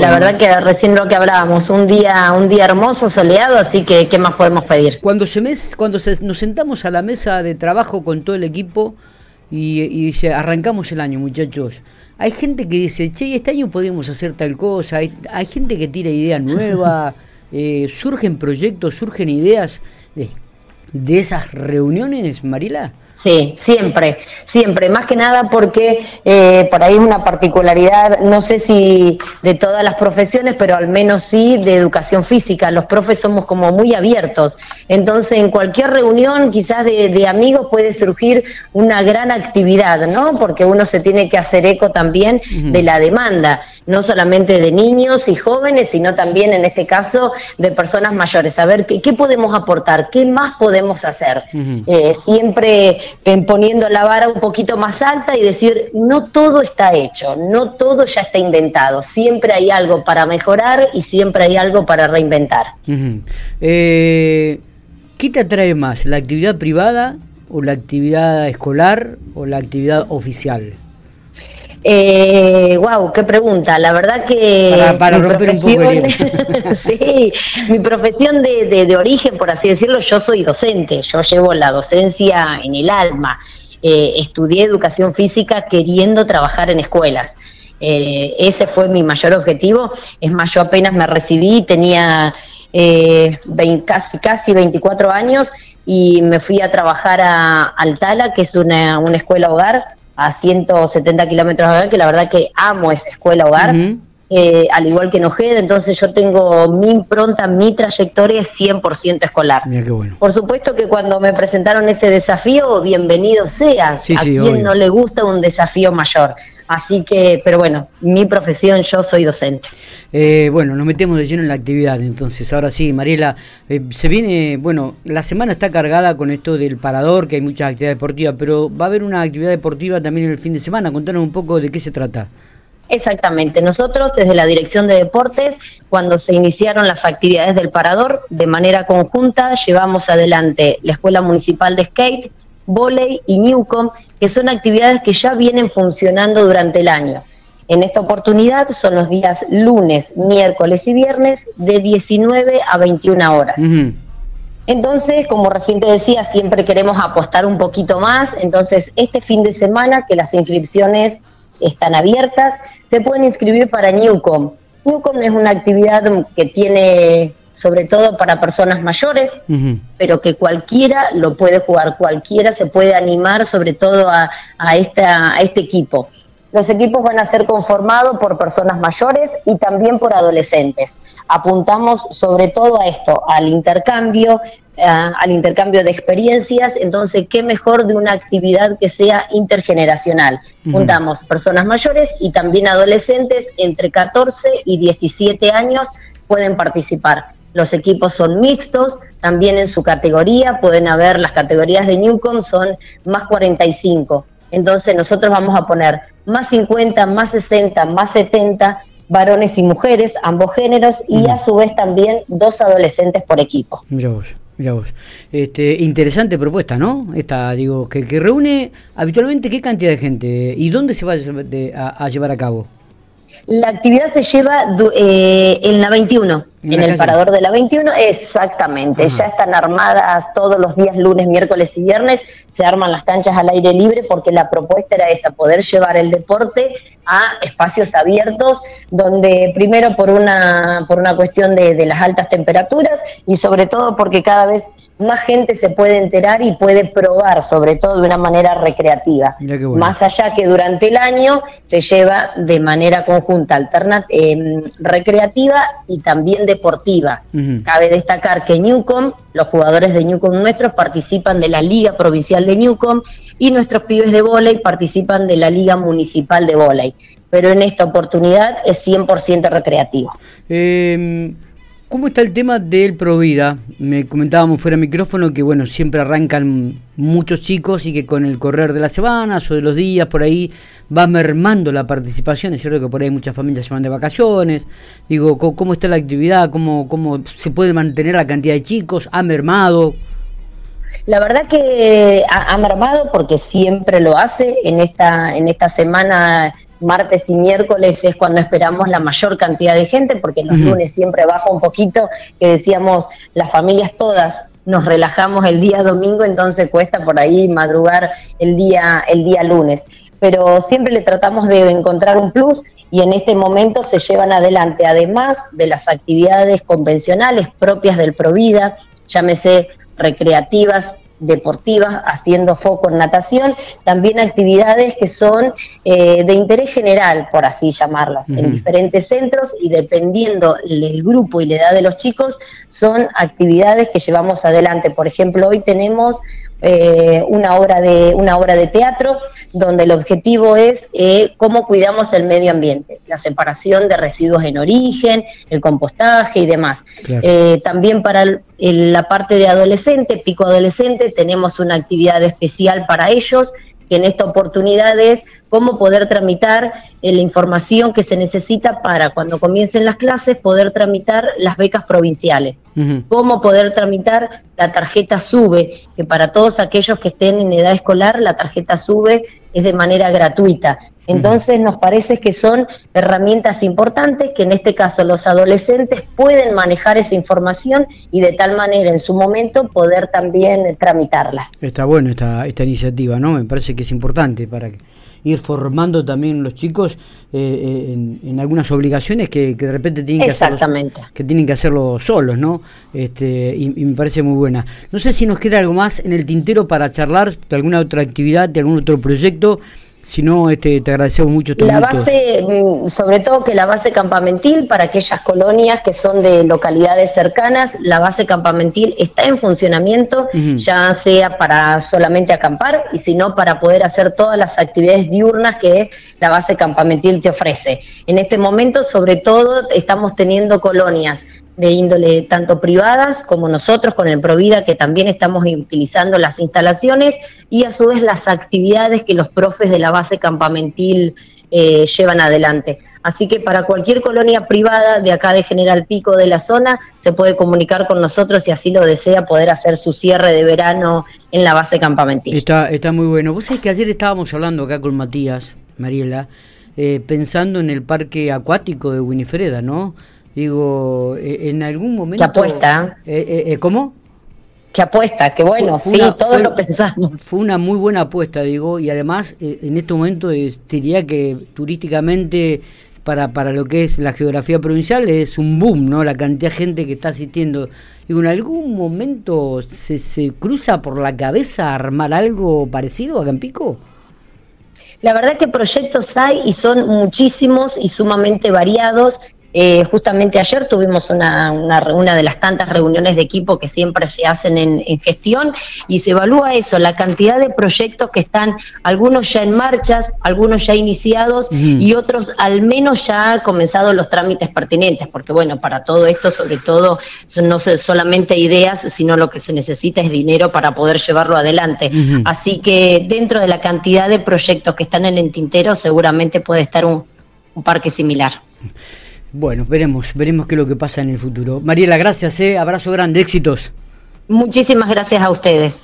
La verdad que recién lo que hablábamos, un día, un día hermoso, soleado, así que ¿qué más podemos pedir? Cuando se mes, cuando nos sentamos a la mesa de trabajo con todo el equipo y, dice, arrancamos el año, muchachos. Hay gente que dice, che, este año podemos hacer tal cosa. Hay, hay gente que tira ideas nuevas, eh, surgen proyectos, surgen ideas de, de esas reuniones, Marila. Sí, siempre, siempre. Más que nada porque eh, por ahí es una particularidad, no sé si de todas las profesiones, pero al menos sí de educación física. Los profes somos como muy abiertos. Entonces, en cualquier reunión, quizás de, amigos, puede surgir una gran actividad, ¿no? Porque uno se tiene que hacer eco también de la demanda, no solamente de niños y jóvenes, sino también, en este caso, de personas mayores. A ver, ¿qué, podemos aportar? ¿Qué más podemos hacer? Eh, siempre poniendo la vara un poquito más alta y decir, no todo está hecho, no todo ya está inventado, siempre hay algo para mejorar y siempre hay algo para reinventar. Eh, ¿Qué te atrae más, la actividad privada o la actividad escolar o la actividad oficial? Eh, wow, qué pregunta. La verdad que para, mi profesión, sí, mi profesión de, de, origen, por así decirlo, yo soy docente. Yo llevo la docencia en el alma. Eh, estudié educación física queriendo trabajar en escuelas. Eh, ese fue mi mayor objetivo. Es más, yo apenas me recibí, tenía eh, casi, casi 24 años y me fui a trabajar a Altala, que es una, una escuela hogar a 170 kilómetros de acá, que la verdad que amo esa escuela hogar, eh, al igual que en Ojeda, entonces yo tengo mi impronta, mi trayectoria es 100% escolar. Por supuesto que cuando me presentaron ese desafío, bienvenido sea, a quien no le gusta un desafío mayor. Así que, pero bueno, mi profesión, yo soy docente. Eh, bueno, nos metemos de lleno en la actividad, entonces. Ahora sí, Mariela, eh, se viene, bueno, la semana está cargada con esto del parador, que hay muchas actividades deportivas, pero va a haber una actividad deportiva también en el fin de semana. Contanos un poco de qué se trata. Exactamente. Nosotros, desde la Dirección de Deportes, cuando se iniciaron las actividades del Parador, de manera conjunta llevamos adelante la Escuela Municipal de Skate, Voley y Newcom, que son actividades que ya vienen funcionando durante el año. En esta oportunidad son los días lunes, miércoles y viernes de 19 a 21 horas. Entonces, como recién te decía, siempre queremos apostar un poquito más. Entonces, este fin de semana que las inscripciones están abiertas, se pueden inscribir para Newcom. Newcom es una actividad que tiene sobre todo para personas mayores, pero que cualquiera lo puede jugar, cualquiera se puede animar sobre todo a, a, esta, a este equipo. Los equipos van a ser conformados por personas mayores y también por adolescentes. Apuntamos sobre todo a esto, al intercambio, al intercambio de experiencias, entonces qué mejor de una actividad que sea intergeneracional. Juntamos personas mayores y también adolescentes entre 14 y 17 años pueden participar. Los equipos son mixtos, también en su categoría, pueden haber, las categorías de Newcom son más 45. Entonces nosotros vamos a poner más 50, más 60, más 70 varones y mujeres, ambos géneros, y a su vez también dos adolescentes por equipo. Mira vos, mira vos. Este, interesante propuesta, ¿no? Esta, digo, que, reúne habitualmente qué cantidad de gente y dónde se va a llevar a cabo. La actividad se lleva eh, en la 21, en, el parador de la 21, exactamente. Ya están armadas todos los días, lunes, miércoles y viernes, se arman las canchas al aire libre porque la propuesta era esa, poder llevar el deporte a espacios abiertos, donde primero por una, por una cuestión de, de las altas temperaturas y sobre todo porque cada vez más gente se puede enterar y puede probar, sobre todo de una manera recreativa. Más allá que durante el año se lleva de manera conjunta, alternativa, em, recreativa y también deportiva. Cabe destacar que Newcom, los jugadores de Newcom nuestros participan de la Liga Provincial de Newcom y nuestros pibes de vóley participan de la Liga Municipal de Vóley. Pero en esta oportunidad es 100% recreativo. Eh ¿Cómo está el tema del Provida? Me comentábamos fuera de micrófono que bueno, siempre arrancan muchos chicos y que con el correr de las semanas o de los días por ahí va mermando la participación. Es cierto que por ahí muchas familias se van de vacaciones. Digo, ¿cómo está la actividad? ¿Cómo, cómo se puede mantener la cantidad de chicos? ¿Ha mermado? La verdad que ha, mermado porque siempre lo hace. En esta, en esta semana martes y miércoles es cuando esperamos la mayor cantidad de gente, porque los lunes siempre baja un poquito, que decíamos las familias todas nos relajamos el día domingo, entonces cuesta por ahí madrugar el día, el día lunes. Pero siempre le tratamos de encontrar un plus y en este momento se llevan adelante, además de las actividades convencionales propias del Provida, llámese recreativas, deportivas, haciendo foco en natación, también actividades que son eh, de interés general, por así llamarlas, en diferentes centros y dependiendo el grupo y la edad de los chicos, son actividades que llevamos adelante. Por ejemplo, hoy tenemos eh, una, obra de, una obra de teatro donde el objetivo es eh, cómo cuidamos el medio ambiente, la separación de residuos en origen, el compostaje y demás. Eh, también para la parte de adolescente, pico adolescente, tenemos una actividad especial para ellos que en esta oportunidad es cómo poder tramitar eh, la información que se necesita para cuando comiencen las clases poder tramitar las becas provinciales, cómo poder tramitar la tarjeta SUBE, que para todos aquellos que estén en edad escolar la tarjeta SUBE es de manera gratuita. Entonces nos parece que son herramientas importantes que en este caso los adolescentes pueden manejar esa información y de tal manera en su momento poder también tramitarlas. Está bueno esta, esta iniciativa, ¿no? Me parece que es importante para ir formando también los chicos eh, eh, en, algunas obligaciones que, de repente tienen que hacerlo, que tienen que hacerlo solos, ¿no? Este, y, y, me parece muy buena. No sé si nos queda algo más en el tintero para charlar de alguna otra actividad, de algún otro proyecto si no, este, te agradecemos mucho. La base, mm, sobre todo que la base campamentil para aquellas colonias que son de localidades cercanas, la base campamentil está en funcionamiento, ya sea para solamente acampar y si no para poder hacer todas las actividades diurnas que la base campamentil te ofrece. En este momento, sobre todo, estamos teniendo colonias de índole tanto privadas como nosotros con el Provida, que también estamos utilizando las instalaciones y a su vez las actividades que los profes de la base campamentil eh, llevan adelante. Así que para cualquier colonia privada de acá de General Pico de la zona, se puede comunicar con nosotros si así lo desea, poder hacer su cierre de verano en la base campamentil. Está, está muy bueno. Vos sabés que ayer estábamos hablando acá con Matías, Mariela, eh, pensando en el parque acuático de Winifreda, ¿no? Digo, eh, en algún momento... Que apuesta. Eh, eh, ¿Cómo? Que apuesta, que bueno, sí, todos lo pensamos. Fue una muy buena apuesta, digo, y además en este momento diría que turísticamente para, para lo que es la geografía provincial es un boom, ¿no? La cantidad de gente que está asistiendo. Digo, ¿en algún momento se, se cruza por la cabeza armar algo parecido a Campico? La verdad que proyectos hay y son muchísimos y sumamente variados. Eh, justamente ayer tuvimos una, una, de las tantas reuniones de equipo que siempre se hacen en, gestión y se evalúa eso, la cantidad de proyectos que están, algunos ya en marchas, algunos ya iniciados y otros al menos ya han comenzado los trámites pertinentes, porque bueno, para todo esto sobre todo no solamente ideas, sino lo que se necesita es dinero para poder llevarlo adelante. Así que dentro de la cantidad de proyectos que están en el tintero seguramente puede estar un, un parque similar. Bueno, veremos, veremos qué es lo que pasa en el futuro. Mariela, gracias, ¿eh? abrazo grande, éxitos. Muchísimas gracias a ustedes.